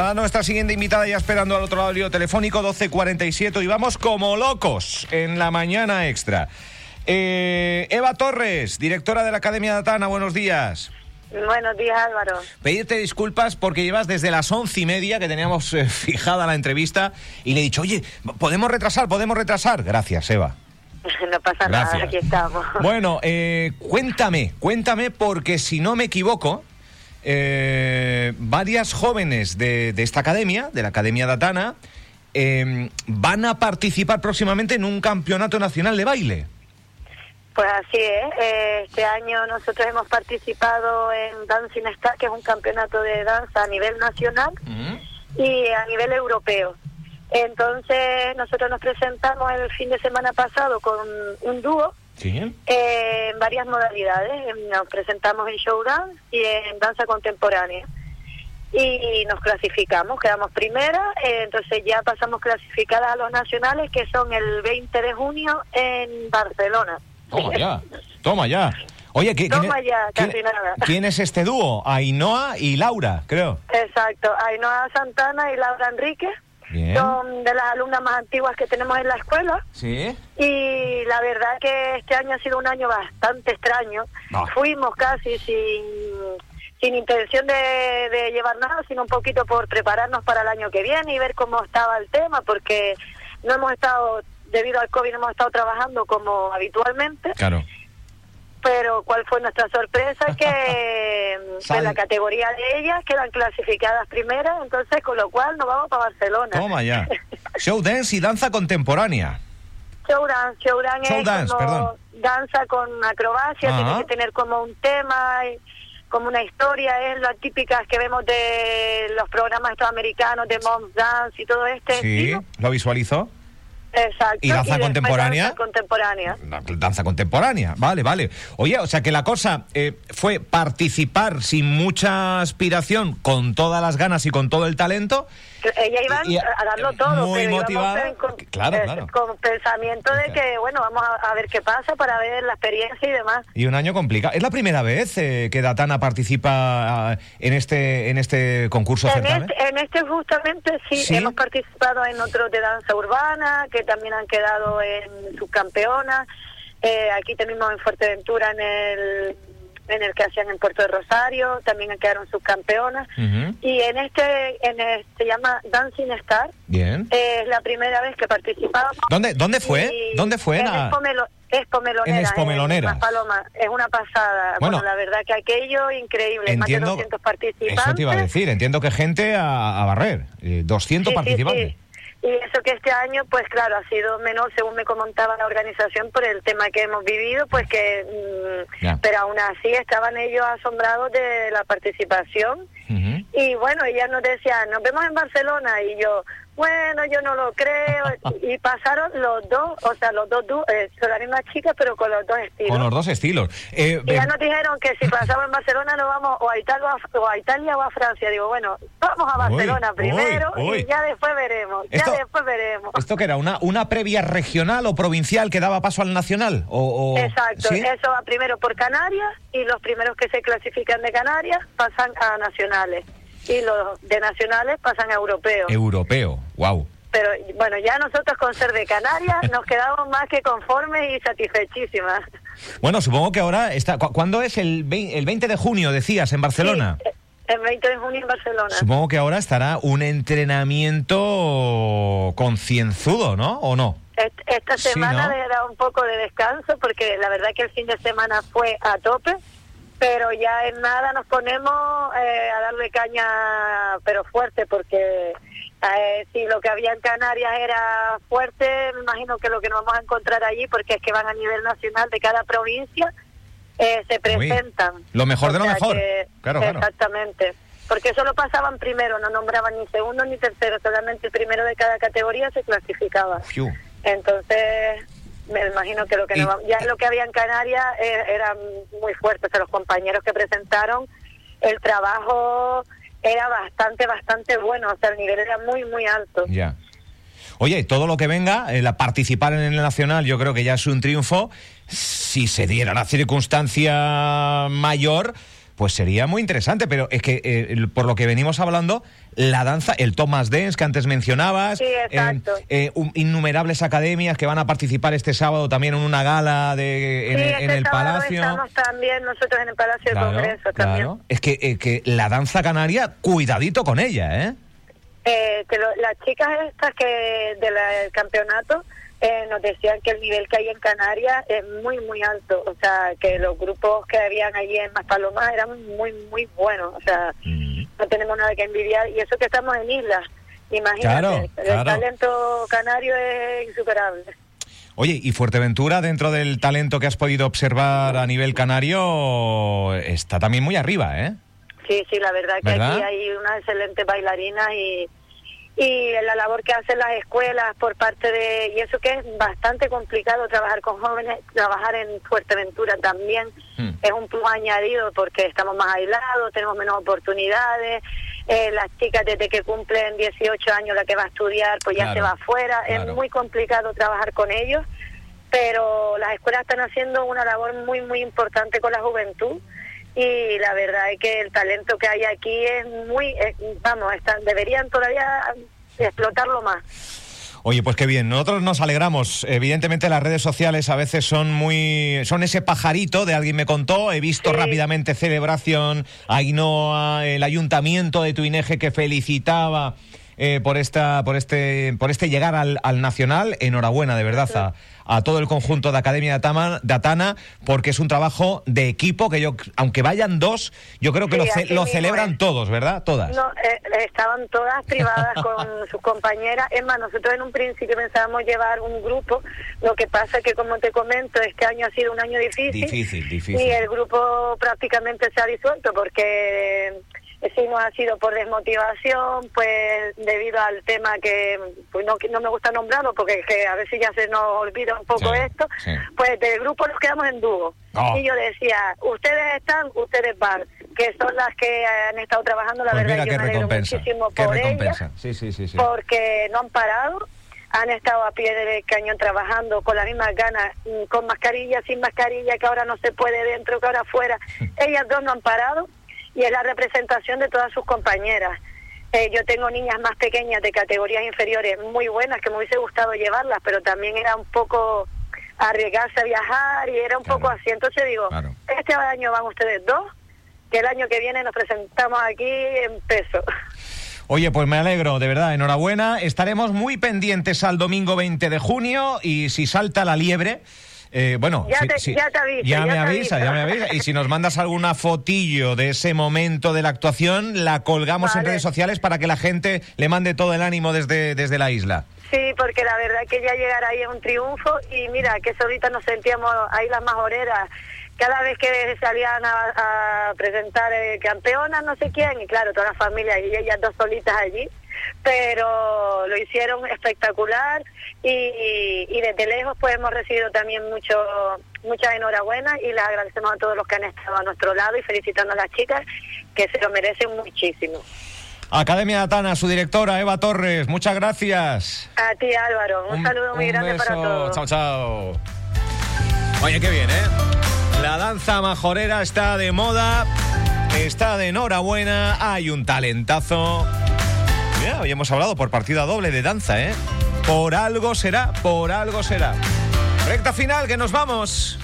A nuestra siguiente invitada ya esperando al otro lado del lío telefónico 1247 y vamos como locos en la mañana extra. Eh, Eva Torres, directora de la Academia Datana, buenos días. Buenos días, Álvaro. Pedirte disculpas porque llevas desde las once y media que teníamos eh, fijada la entrevista y le he dicho, oye, podemos retrasar, podemos retrasar. Gracias, Eva. No pasa Gracias. nada, aquí estamos. Bueno, eh, cuéntame, cuéntame porque si no me equivoco, eh, varias jóvenes de, de esta academia, de la Academia Datana, eh, van a participar próximamente en un campeonato nacional de baile. Pues así es. eh, Este año nosotros hemos participado en Dancing Star, que es un campeonato de danza a nivel nacional y a nivel europeo. Entonces nosotros nos presentamos el fin de semana pasado con un dúo Sí. eh, en varias modalidades. Nos presentamos en showdance y en danza contemporánea. Y nos clasificamos, quedamos primera, eh, entonces ya pasamos clasificadas a los nacionales que son el 20 de junio en Barcelona. Toma ya, toma ya. Oye, ¿qui- ¿quién, Toma es- ya, casi quién- nada. quién es este dúo? Ainhoa y Laura, creo. Exacto, Ainhoa Santana y Laura Enrique Bien. son de las alumnas más antiguas que tenemos en la escuela. Sí. Y la verdad que este año ha sido un año bastante extraño. Fuimos casi sin, sin intención de, de llevar nada, sino un poquito por prepararnos para el año que viene y ver cómo estaba el tema, porque no hemos estado, debido al COVID, no hemos estado trabajando como habitualmente. Claro. Pero cuál fue nuestra sorpresa que en la categoría de ellas quedan clasificadas primeras, entonces con lo cual nos vamos para Barcelona. Toma ya. Show dance y danza contemporánea. Showdance, showdance es Showdance, como perdón. danza con acrobacia, tiene que tener como un tema, como una historia, es las típicas que vemos de los programas estos americanos de Mom Dance y todo este Sí, estilo. lo visualizo. Exacto. ¿Y danza contemporánea? danza contemporánea. Danza contemporánea, vale, vale. Oye, o sea que la cosa eh, fue participar sin mucha aspiración, con todas las ganas y con todo el talento. Ella iba Y- a darlo todo, muy pero motivada. con, Claro, eh, claro. con pensamiento de que, bueno, vamos a, a ver qué pasa para ver la experiencia y demás. Y un año complicado. ¿Es la primera vez eh, que Datana participa ah, en este en este concurso En certamen? este, en este justamente sí, ¿Sí? hemos participado en otros de danza urbana, que también han quedado en subcampeonas. Eh, aquí tenemos en Fuerteventura en el en el que hacían en Puerto de Rosario, también quedaron subcampeonas. Y en este, en este, se llama Dancing Star, Bien. eh, es la primera vez que participamos. ¿Dónde, dónde fue? Y ¿Dónde fue? En la- Expo, Melo- Expo Melonera. En Expo Melonera. Las Palomas. Es una pasada. Bueno, Bueno, la verdad que aquello increíble. Entiendo, más de 200 participantes. eso te iba a decir, entiendo que gente a, a barrer, eh, 200 Sí, sí, participantes. sí. Y eso que este año, pues claro, ha sido menor, según me comentaba la organización, por el tema que hemos vivido, pues que... mm. Pero aún así estaban ellos asombrados de la participación. Y bueno, ellas nos decían, nos vemos en Barcelona. Y yo, bueno, yo no lo creo. y pasaron los dos, o sea, los dos, du- eh, son las mismas chicas, pero con los dos estilos. Con los dos estilos. Eh, Y ya eh, nos dijeron que si pasamos en Barcelona nos vamos o a Italia o a, Italia o a Francia. Digo, bueno, vamos a Barcelona uy, primero uy. y ya después veremos. Esto- ya después veremos. ¿Esto que era? Una, ¿Una previa regional o provincial que daba paso al nacional? O, o- Exacto, ¿sí? eso va primero por Canarias y los primeros que se clasifican de Canarias pasan a nacionales y los de nacionales pasan a europeos. Europeo, wow. Pero bueno, ya nosotros con ser de Canarias nos quedamos más que conformes y satisfechísimas. Bueno, supongo que ahora está. ¿cu- ¿Cuándo es el, el 20 de junio, decías, en Barcelona? Sí, el 20 de junio en Barcelona. Supongo que ahora estará un entrenamiento concienzudo, ¿no? ¿O no? Est- Esta Sí, semana ¿no? le da un poco de descanso porque la verdad que el fin de semana fue a tope, pero ya en nada nos ponemos eh, a darle caña, pero fuerte, porque eh, si lo que había en Canarias era fuerte, me imagino que lo que nos vamos a encontrar allí, porque es que van a nivel nacional de cada provincia, eh, se presentan. lo mejor de lo mejor. que- Claro, claro. Exactamente. Porque solo pasaban primero, no nombraban ni segundo ni tercero, solamente el primero de cada categoría se clasificaba. Fiu. Entonces, me imagino que lo que no ya lo que había en Canarias eh, era muy fuerte. O sea, los compañeros que presentaron, el trabajo era bastante, bastante bueno. O sea, el nivel era muy, muy alto. Ya. Oye, todo lo que venga, el participar en el Nacional, yo creo que ya es un triunfo. Si se diera la circunstancia mayor, pues sería muy interesante. Pero es que, eh, por lo que venimos hablando, la danza, el Thomas Dance que antes mencionabas, Sí, exacto. eh, un- innumerables academias que van a participar este sábado también en una gala de, en, sí, el- este Palacio. estamos también nosotros en el Palacio de Congreso también. claro. Es que, eh, que la danza canaria, cuidadito con ella, ¿eh? Eh, que lo- las chicas estas que del campeonato eh, nos decían que el nivel que hay en Canarias es muy, muy alto. O sea, que los grupos que habían allí en Maspalomas eran muy, muy buenos. O sea, Mm. no tenemos nada que envidiar. Y eso que estamos en islas. Imagínate, Claro, el claro. talento canario es insuperable. Oye, y Fuerteventura, dentro del talento que has podido observar a nivel canario, está también muy arriba, ¿eh? Sí, sí, la verdad que ¿Verdad? aquí hay unas excelentes bailarinas y, y la labor que hacen las escuelas por parte de... Y eso que es bastante complicado trabajar con jóvenes, trabajar en Fuerteventura también Hmm. es un plus añadido porque estamos más aislados, tenemos menos oportunidades. eh, las chicas desde que cumplen 18 años, la que va a estudiar, pues ya Claro, se va afuera. claro. Es muy complicado trabajar con ellos, pero las escuelas están haciendo una labor muy, muy importante con la juventud y la verdad es que el talento que hay aquí es muy, vamos, están, deberían todavía explotarlo más. Oye, pues qué bien. Nosotros nos alegramos. Evidentemente las redes sociales a veces son muy... Son ese pajarito de alguien me contó. He visto Sí. rápidamente celebración, Ainhoa, el ayuntamiento de Tuineje que felicitaba eh, por esta por este por este llegar al, al Nacional. Enhorabuena, de verdad, a, a todo el conjunto de Academia de Atana, porque es un trabajo de equipo que yo, aunque vayan dos, yo creo que Sí, lo, ce- lo celebran es. todos, ¿verdad? Todas. No, eh, estaban todas privadas con sus compañeras. Es más, nosotros en un principio pensábamos llevar un grupo. Lo que pasa que, como te comento, este año ha sido un año difícil. Difícil, difícil. Y el grupo prácticamente se ha disuelto porque si no ha sido por desmotivación, pues debido al tema que pues no, no me gusta nombrarlo porque que a veces ya se nos olvida un poco Sí, esto, sí. pues del grupo nos quedamos en dúo. Oh. Y yo decía, ustedes están, ustedes van, que son las que han estado trabajando, la Pues verdad yo me recompensa. muchísimo por ellas, Sí, sí, sí, sí. porque no han parado, han estado a pie de cañón trabajando con las mismas ganas, mm, con mascarilla, sin mascarilla, que ahora no se puede dentro, que ahora afuera. Ellas dos no han parado y es la representación de todas sus compañeras. Eh, yo tengo niñas más pequeñas de categorías inferiores muy buenas que me hubiese gustado llevarlas, pero también era un poco arriesgarse a viajar y era un Claro. poco así. Entonces digo, Claro. este año van ustedes dos, que el año que viene nos presentamos aquí en peso. Oye, pues me alegro, de verdad, enhorabuena. Estaremos muy pendientes al domingo 20 de junio y si salta la liebre. Eh, bueno, Ya si- te- si- ya te aviso, ya ya me te avisa, ya me avisa. Y si nos mandas alguna fotillo de ese momento de la actuación, la colgamos en redes sociales para que la gente le mande todo el ánimo desde, desde la isla. Sí, porque la verdad que ya llegar ahí es un triunfo. Y mira que ahorita nos sentíamos ahí las majoreras cada vez que salían a, a presentar eh, campeonas no sé quién y claro toda la familia y ellas dos solitas allí pero lo hicieron espectacular y, y, y desde lejos pues hemos recibido también mucho muchas enhorabuenas y les agradecemos a todos los que han estado a nuestro lado y felicitando a las chicas que se lo merecen muchísimo. Academia de Atana, su directora Eva Torres, muchas gracias. A ti Álvaro, un, saludo muy grande para todos. Chao, chao. Oye, qué bien, ¿eh? La danza majorera está de moda, está de enhorabuena, hay un talentazo. Mira, hoy hemos hablado por partida doble de danza, ¿eh? Por algo será, por algo será. Recta final, que nos vamos.